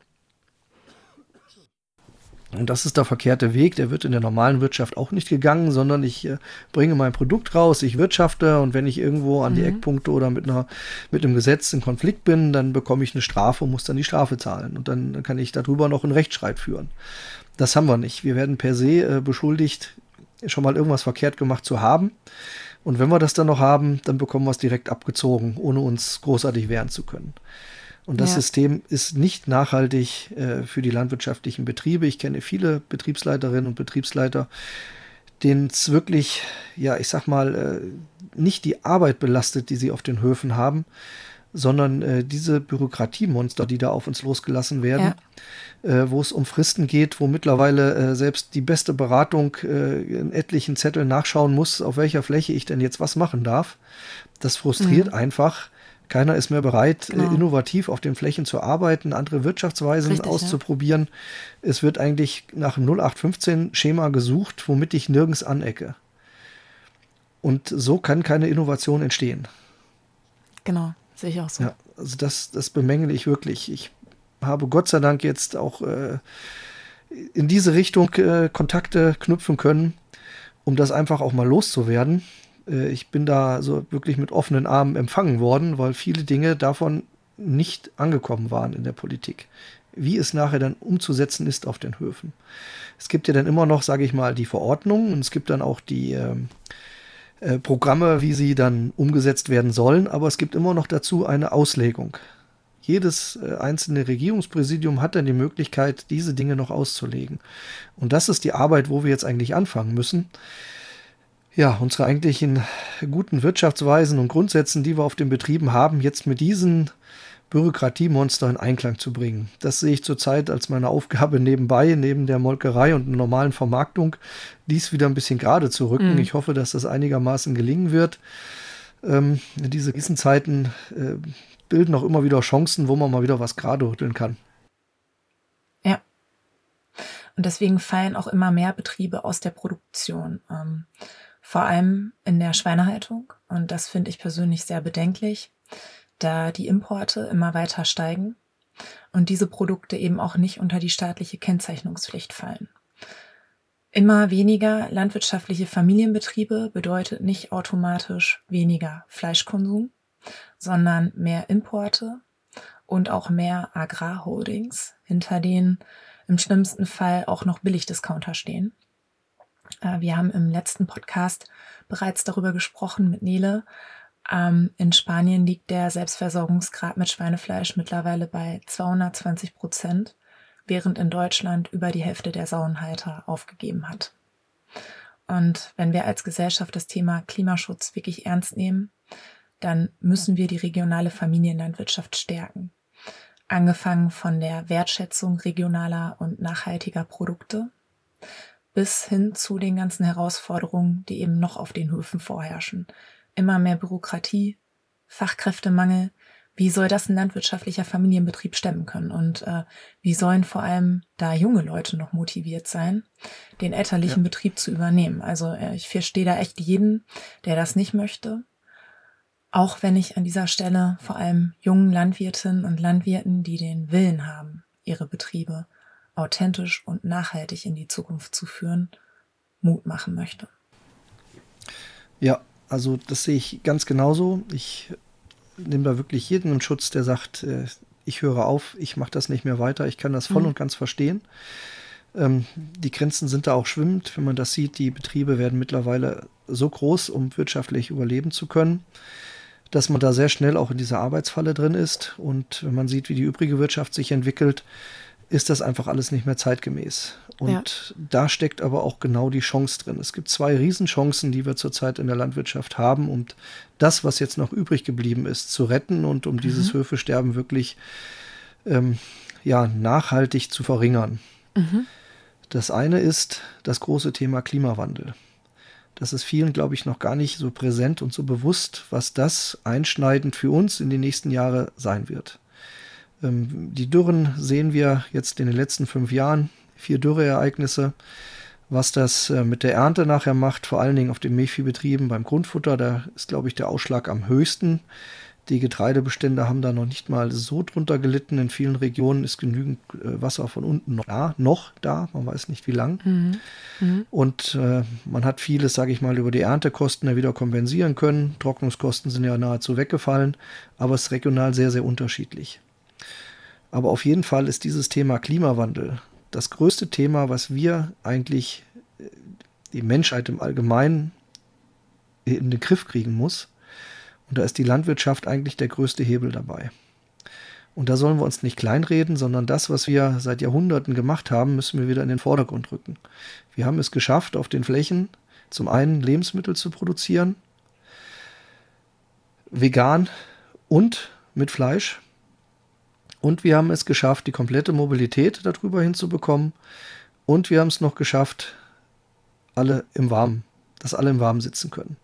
Und das ist der verkehrte Weg, der wird in der normalen Wirtschaft auch nicht gegangen, sondern ich äh, bringe mein Produkt raus, ich wirtschafte und wenn ich irgendwo an mhm. die Eckpunkte oder mit, einer, mit einem Gesetz in Konflikt bin, dann bekomme ich eine Strafe und muss dann die Strafe zahlen. Und dann kann ich darüber noch einen Rechtsstreit führen. Das haben wir nicht. Wir werden per se äh, beschuldigt, schon mal irgendwas verkehrt gemacht zu haben. Und wenn wir das dann noch haben, dann bekommen wir es direkt abgezogen, ohne uns großartig wehren zu können. Und das ja. System ist nicht nachhaltig äh, für die landwirtschaftlichen Betriebe. Ich kenne viele Betriebsleiterinnen und Betriebsleiter, denen es wirklich, ja, ich sag mal, äh, nicht die Arbeit belastet, die sie auf den Höfen haben, sondern äh, diese Bürokratiemonster, die da auf uns losgelassen werden, ja. äh, wo es um Fristen geht, wo mittlerweile äh, selbst die beste Beratung äh, in etlichen Zetteln nachschauen muss, auf welcher Fläche ich denn jetzt was machen darf. Das frustriert mhm. einfach keiner ist mehr bereit, äh, genau. innovativ auf den Flächen zu arbeiten, andere Wirtschaftsweisen Richtig, auszuprobieren. Ja. Es wird eigentlich nach einem 0815-Schema gesucht, womit ich nirgends anecke. Und so kann keine Innovation entstehen. Genau, sehe ich auch so. Ja, also das, das bemängele ich wirklich. Ich habe Gott sei Dank jetzt auch äh, in diese Richtung äh, Kontakte knüpfen können, um das einfach auch mal loszuwerden. Äh, ich bin da so wirklich mit offenen Armen empfangen worden, weil viele Dinge davon nicht angekommen waren in der Politik. Wie es nachher dann umzusetzen ist auf den Höfen. Es gibt ja dann immer noch, sage ich mal, die Verordnungen und es gibt dann auch die äh, äh, Programme, wie sie dann umgesetzt werden sollen, aber es gibt immer noch dazu eine Auslegung. Jedes äh, einzelne Regierungspräsidium hat dann die Möglichkeit, diese Dinge noch auszulegen. Und das ist die Arbeit, wo wir jetzt eigentlich anfangen müssen ja, unsere eigentlichen guten Wirtschaftsweisen und Grundsätzen, die wir auf den Betrieben haben, jetzt mit diesen Bürokratiemonster in Einklang zu bringen. Das sehe ich zurzeit als meine Aufgabe nebenbei, neben der Molkerei und normalen Vermarktung, dies wieder ein bisschen gerade zu rücken. Mhm. Ich hoffe, dass das einigermaßen gelingen wird. Ähm, diese Krisenzeiten äh, bilden auch immer wieder Chancen, wo man mal wieder was gerade rütteln kann. Ja. Und deswegen fallen auch immer mehr Betriebe aus der Produktion. Ähm, vor allem in der Schweinehaltung. Und das finde ich persönlich sehr bedenklich, da die Importe immer weiter steigen und diese Produkte eben auch nicht unter die staatliche Kennzeichnungspflicht fallen. Immer weniger landwirtschaftliche Familienbetriebe bedeutet nicht automatisch weniger Fleischkonsum, sondern mehr Importe und auch mehr Agrarholdings, hinter denen im schlimmsten Fall auch noch Billigdiscounter stehen. Äh, wir haben im letzten Podcast bereits darüber gesprochen mit Nele. Ähm, in Spanien liegt der Selbstversorgungsgrad mit Schweinefleisch mittlerweile bei 220 Prozent, während in Deutschland über die Hälfte der Sauenhalter aufgegeben hat. Und wenn wir als Gesellschaft das Thema Klimaschutz wirklich ernst nehmen, dann müssen wir die regionale Familienlandwirtschaft stärken. Angefangen von der Wertschätzung regionaler und nachhaltiger Produkte bis hin zu den ganzen Herausforderungen, die eben noch auf den Höfen vorherrschen. Immer mehr Bürokratie, Fachkräftemangel. Wie soll das ein landwirtschaftlicher Familienbetrieb stemmen können? Und äh, wie sollen vor allem da junge Leute noch motiviert sein, den elterlichen ja. Betrieb zu übernehmen? Also äh, ich verstehe da echt jeden, der das nicht möchte. Auch wenn ich an dieser Stelle vor allem jungen Landwirtinnen und Landwirten, die den Willen haben, ihre Betriebe authentisch und nachhaltig in die Zukunft zu führen, Mut machen möchte. Ja, also das sehe ich ganz genauso. Ich nehme da wirklich jeden in Schutz, der sagt, äh, ich höre auf, ich mache das nicht mehr weiter, ich kann das voll mhm. und ganz verstehen. Ähm, die Grenzen sind da auch schwimmend, wenn man das sieht. Die Betriebe werden mittlerweile so groß, um wirtschaftlich überleben zu können, dass man da sehr schnell auch in dieser Arbeitsfalle drin ist. Und wenn man sieht, wie die übrige Wirtschaft sich entwickelt, ist das einfach alles nicht mehr zeitgemäß. Und ja. da steckt aber auch genau die Chance drin. Es gibt zwei Riesenchancen, die wir zurzeit in der Landwirtschaft haben, um das, was jetzt noch übrig geblieben ist, zu retten und um mhm. dieses Höfesterben wirklich ähm, ja, nachhaltig zu verringern. Mhm. Das eine ist das große Thema Klimawandel. Das ist vielen, glaube ich, noch gar nicht so präsent und so bewusst, was das einschneidend für uns in den nächsten Jahren sein wird. Ähm, die Dürren sehen wir jetzt in den letzten fünf Jahren, vier Dürreereignisse. Was das äh, mit der Ernte nachher macht, vor allen Dingen auf den Milchviehbetrieben beim Grundfutter, da ist, glaube ich, der Ausschlag am höchsten. Die Getreidebestände haben da noch nicht mal so drunter gelitten. In vielen Regionen ist genügend äh, Wasser von unten noch da, noch da, man weiß nicht wie lang. Mhm. Mhm. Und äh, man hat vieles, sage ich mal, über die Erntekosten ja wieder kompensieren können. Trocknungskosten sind ja nahezu weggefallen, aber es ist regional sehr, sehr unterschiedlich. Aber auf jeden Fall ist dieses Thema Klimawandel das größte Thema, was wir eigentlich, äh, die Menschheit im Allgemeinen, in den Griff kriegen muss. Und da ist die Landwirtschaft eigentlich der größte Hebel dabei. Und da sollen wir uns nicht kleinreden, sondern das, was wir seit Jahrhunderten gemacht haben, müssen wir wieder in den Vordergrund rücken. Wir haben es geschafft, auf den Flächen zum einen Lebensmittel zu produzieren, vegan und mit Fleisch. Und wir haben es geschafft, die komplette Mobilität darüber hinzubekommen. Und wir haben es noch geschafft, alle im Warmen, dass alle im Warmen sitzen können.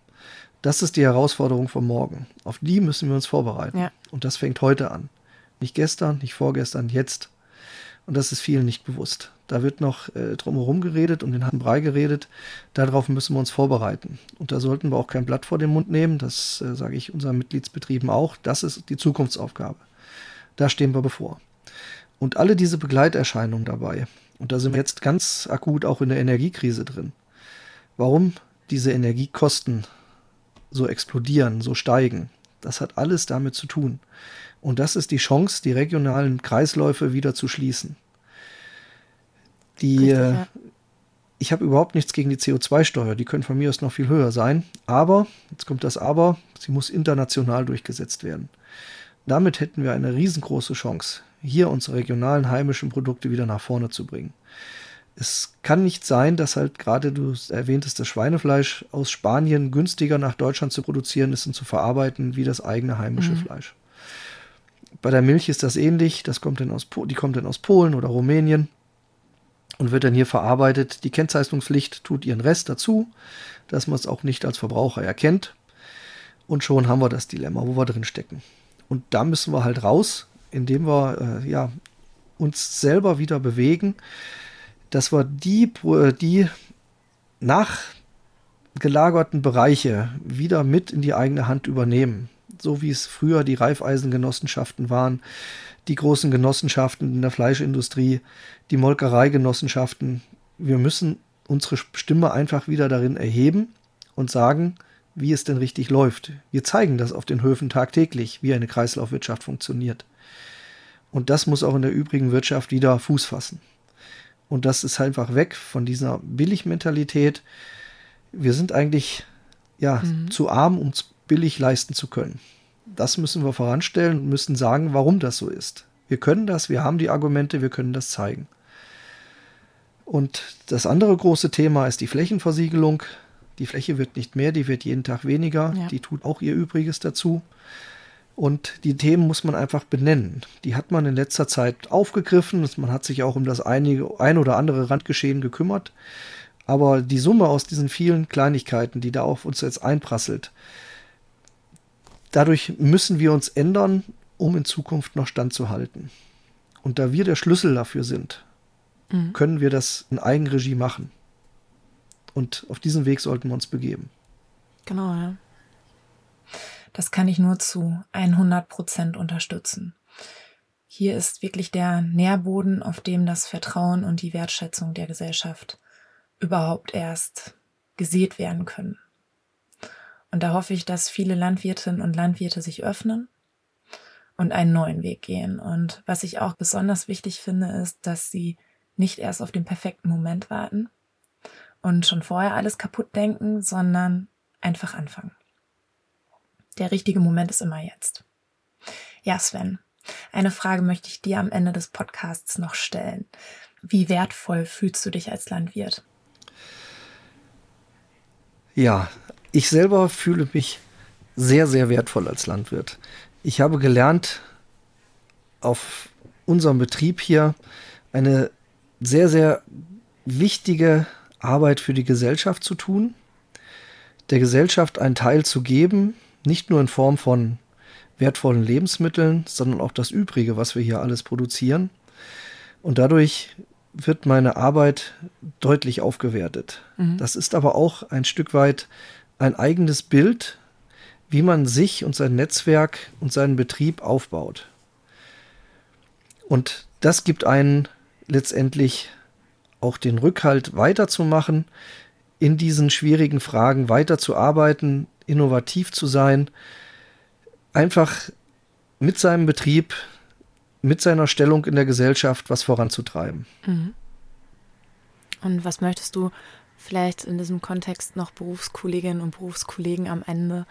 Das ist die Herausforderung von morgen. Auf die müssen wir uns vorbereiten. Ja. Und das fängt heute an. Nicht gestern, nicht vorgestern, jetzt. Und das ist vielen nicht bewusst. Da wird noch äh, drumherum geredet und den harten Brei geredet. Darauf müssen wir uns vorbereiten. Und da sollten wir auch kein Blatt vor den Mund nehmen. Das äh, sage ich unseren Mitgliedsbetrieben auch. Das ist die Zukunftsaufgabe. Da stehen wir bevor. Und alle diese Begleiterscheinungen dabei. Und da sind wir jetzt ganz akut auch in der Energiekrise drin. Warum diese Energiekosten so explodieren, so steigen. Das hat alles damit zu tun. Und das ist die Chance, die regionalen Kreisläufe wieder zu schließen. Die, Richtig, ja. Äh, ich habe überhaupt nichts gegen die CO2-Steuer, die können von mir aus noch viel höher sein. Aber, jetzt kommt das Aber, sie muss international durchgesetzt werden. Damit hätten wir eine riesengroße Chance, hier unsere regionalen heimischen Produkte wieder nach vorne zu bringen es kann nicht sein, dass halt gerade du erwähntest, das Schweinefleisch aus Spanien günstiger nach Deutschland zu produzieren ist und zu verarbeiten wie das eigene heimische mhm. Fleisch. Bei der Milch ist das ähnlich. Das kommt dann aus, die kommt dann aus Polen oder Rumänien und wird dann hier verarbeitet. Die Kennzeichnungspflicht tut ihren Rest dazu, dass man es auch nicht als Verbraucher erkennt. Und schon haben wir das Dilemma, wo wir drin stecken. Und da müssen wir halt raus, indem wir äh, ja, uns selber wieder bewegen dass wir die, die nachgelagerten Bereiche wieder mit in die eigene Hand übernehmen. So wie es früher die Reifeisengenossenschaften waren, die großen Genossenschaften in der Fleischindustrie, die Molkereigenossenschaften. Wir müssen unsere Stimme einfach wieder darin erheben und sagen, wie es denn richtig läuft. Wir zeigen das auf den Höfen tagtäglich, wie eine Kreislaufwirtschaft funktioniert. Und das muss auch in der übrigen Wirtschaft wieder Fuß fassen. Und das ist einfach weg von dieser Billigmentalität. Wir sind eigentlich ja mhm. zu arm, um es billig leisten zu können. Das müssen wir voranstellen und müssen sagen, warum das so ist. Wir können das, wir haben die Argumente, wir können das zeigen. Und das andere große Thema ist die Flächenversiegelung. Die Fläche wird nicht mehr, die wird jeden Tag weniger. Ja. Die tut auch ihr Übriges dazu. Und die Themen muss man einfach benennen. Die hat man in letzter Zeit aufgegriffen. Man hat sich auch um das einige, ein oder andere Randgeschehen gekümmert. Aber die Summe aus diesen vielen Kleinigkeiten, die da auf uns jetzt einprasselt, dadurch müssen wir uns ändern, um in Zukunft noch standzuhalten. Und da wir der Schlüssel dafür sind, mhm. können wir das in Eigenregie machen. Und auf diesen Weg sollten wir uns begeben. Genau, ja. Das kann ich nur zu 100 Prozent unterstützen. Hier ist wirklich der Nährboden, auf dem das Vertrauen und die Wertschätzung der Gesellschaft überhaupt erst gesät werden können. Und da hoffe ich, dass viele Landwirtinnen und Landwirte sich öffnen und einen neuen Weg gehen. Und was ich auch besonders wichtig finde, ist, dass sie nicht erst auf den perfekten Moment warten und schon vorher alles kaputt denken, sondern einfach anfangen. Der richtige Moment ist immer jetzt. Ja, Sven, eine Frage möchte ich dir am Ende des Podcasts noch stellen. Wie wertvoll fühlst du dich als Landwirt? Ja, ich selber fühle mich sehr, sehr wertvoll als Landwirt. Ich habe gelernt, auf unserem Betrieb hier eine sehr, sehr wichtige Arbeit für die Gesellschaft zu tun, der Gesellschaft einen Teil zu geben, nicht nur in Form von wertvollen Lebensmitteln, sondern auch das Übrige, was wir hier alles produzieren. Und dadurch wird meine Arbeit deutlich aufgewertet. Mhm. Das ist aber auch ein Stück weit ein eigenes Bild, wie man sich und sein Netzwerk und seinen Betrieb aufbaut. Und das gibt einen letztendlich auch den Rückhalt weiterzumachen, in diesen schwierigen Fragen weiterzuarbeiten, innovativ zu sein, einfach mit seinem Betrieb, mit seiner Stellung in der Gesellschaft was voranzutreiben. Mhm. Und was möchtest du vielleicht in diesem Kontext noch Berufskolleginnen und Berufskollegen am Ende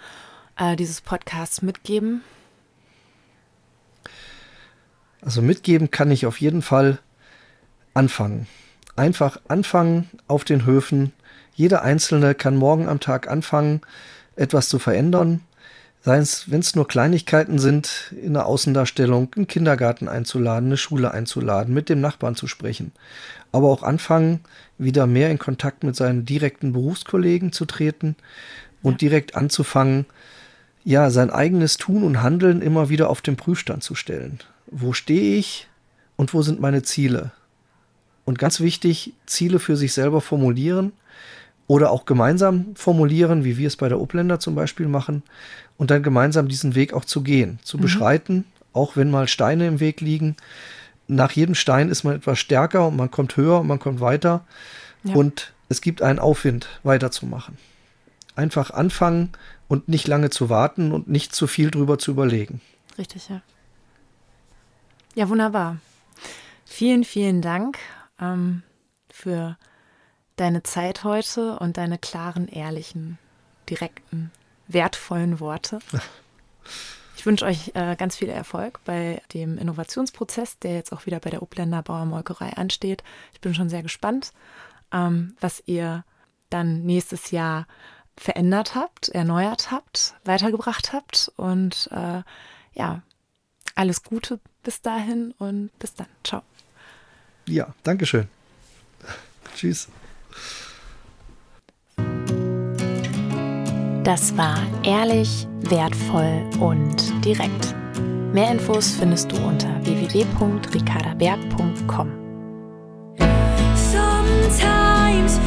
äh, dieses Podcasts mitgeben? Also mitgeben kann ich auf jeden Fall anfangen. Einfach anfangen auf den Höfen. Jeder Einzelne kann morgen am Tag anfangen, etwas zu verändern. Sei es, wenn es nur Kleinigkeiten sind, in der Außendarstellung, einen Kindergarten einzuladen, eine Schule einzuladen, mit dem Nachbarn zu sprechen. Aber auch anfangen, wieder mehr in Kontakt mit seinen direkten Berufskollegen zu treten und direkt anzufangen, ja, sein eigenes Tun und Handeln immer wieder auf den Prüfstand zu stellen. Wo stehe ich und wo sind meine Ziele? Und ganz wichtig, Ziele für sich selber formulieren oder auch gemeinsam formulieren, wie wir es bei der Upländer zum Beispiel machen, und dann gemeinsam diesen Weg auch zu gehen, zu mhm. beschreiten, auch wenn mal Steine im Weg liegen. Nach jedem Stein ist man etwas stärker und man kommt höher und man kommt weiter. Ja. Und es gibt einen Aufwind, weiterzumachen. Einfach anfangen und nicht lange zu warten und nicht zu viel drüber zu überlegen. Richtig, ja. Ja, wunderbar. Vielen, vielen Dank ähm, für deine Zeit heute und deine klaren, ehrlichen, direkten, wertvollen Worte. Ich wünsche euch äh, ganz viel Erfolg bei dem Innovationsprozess, der jetzt auch wieder bei der Upländer Bauermolkerei ansteht. Ich bin schon sehr gespannt, ähm, was ihr dann nächstes Jahr verändert habt, erneuert habt, weitergebracht habt. Und äh, ja, alles Gute bis dahin und bis dann. Ciao. Ja, Dankeschön. Tschüss. Das war ehrlich, wertvoll und direkt. Mehr Infos findest du unter www.ricardaberg.com. Sometimes